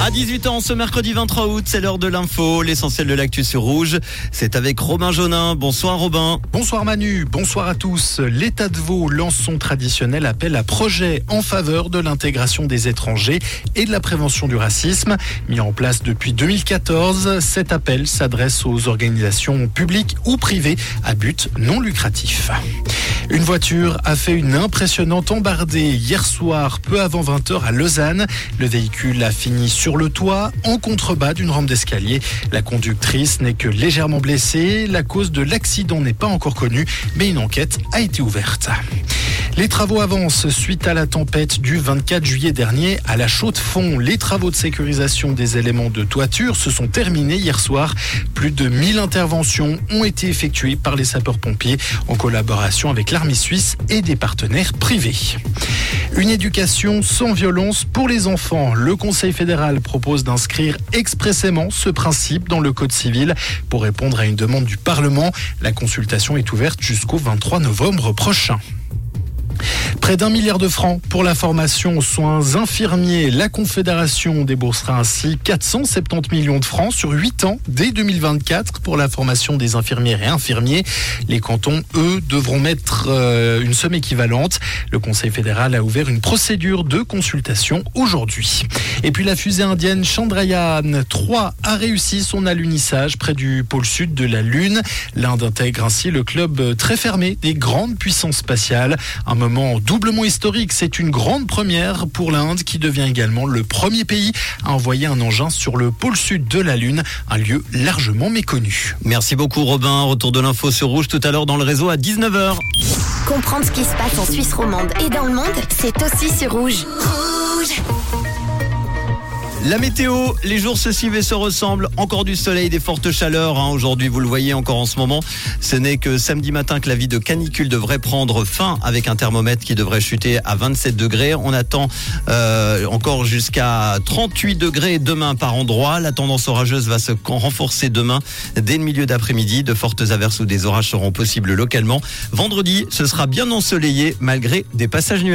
À 18h ce mercredi 23 août, c'est l'heure de l'info, l'essentiel de l'actu sur Rouge. C'est avec Robin Jonin. Bonsoir Robin. Bonsoir Manu, bonsoir à tous. L'État de Vaud lance son traditionnel appel à projet en faveur de l'intégration des étrangers et de la prévention du racisme. Mis en place depuis 2014, cet appel s'adresse aux organisations publiques ou privées à but non lucratif. Une voiture a fait une impressionnante embardée hier soir, peu avant 20h à Lausanne. Le véhicule a fini sur le toit, en contrebas d'une rampe d'escalier. La conductrice n'est que légèrement blessée. La cause de l'accident n'est pas encore connue, mais une enquête a été ouverte. Les travaux avancent suite à la tempête du 24 juillet dernier à la Chaux-de-Fonds. Les travaux de sécurisation des éléments de toiture se sont terminés hier soir. Plus de 1000 interventions ont été effectuées par les sapeurs-pompiers en collaboration avec l'armée suisse et des partenaires privés. Une éducation sans violence pour les enfants. Le Conseil fédéral propose d'inscrire expressément ce principe dans le Code civil pour répondre à une demande du Parlement. La consultation est ouverte jusqu'au 23 novembre prochain. Près d'un milliard de francs pour la formation aux soins infirmiers. La Confédération déboursera ainsi 470 millions de francs sur 8 ans dès 2024 pour la formation des infirmières et infirmiers. Les cantons, eux, devront mettre euh, une somme équivalente. Le Conseil fédéral a ouvert une procédure de consultation aujourd'hui. Et puis la fusée indienne Chandrayaan 3 a réussi son alunissage près du pôle sud de la Lune. L'Inde intègre ainsi le club très fermé des grandes puissances spatiales. Un moment doublement historique. C'est une grande première pour l'Inde qui devient également le premier pays à envoyer un engin sur le pôle sud de la Lune, un lieu largement méconnu. Merci beaucoup Robin. Retour de l'info sur Rouge tout à l'heure dans le réseau à 19h. Comprendre ce qui se passe en Suisse romande et dans le monde, c'est aussi sur Rouge. Rouge la météo, les jours se suivent et se ressemblent. Encore du soleil, des fortes chaleurs. Hein. Aujourd'hui, vous le voyez encore en ce moment. Ce n'est que samedi matin que la vie de canicule devrait prendre fin avec un thermomètre qui devrait chuter à 27 degrés. On attend euh, encore jusqu'à 38 degrés demain par endroit. La tendance orageuse va se renforcer demain dès le milieu d'après-midi. De fortes averses ou des orages seront possibles localement. Vendredi, ce sera bien ensoleillé malgré des passages nuageux.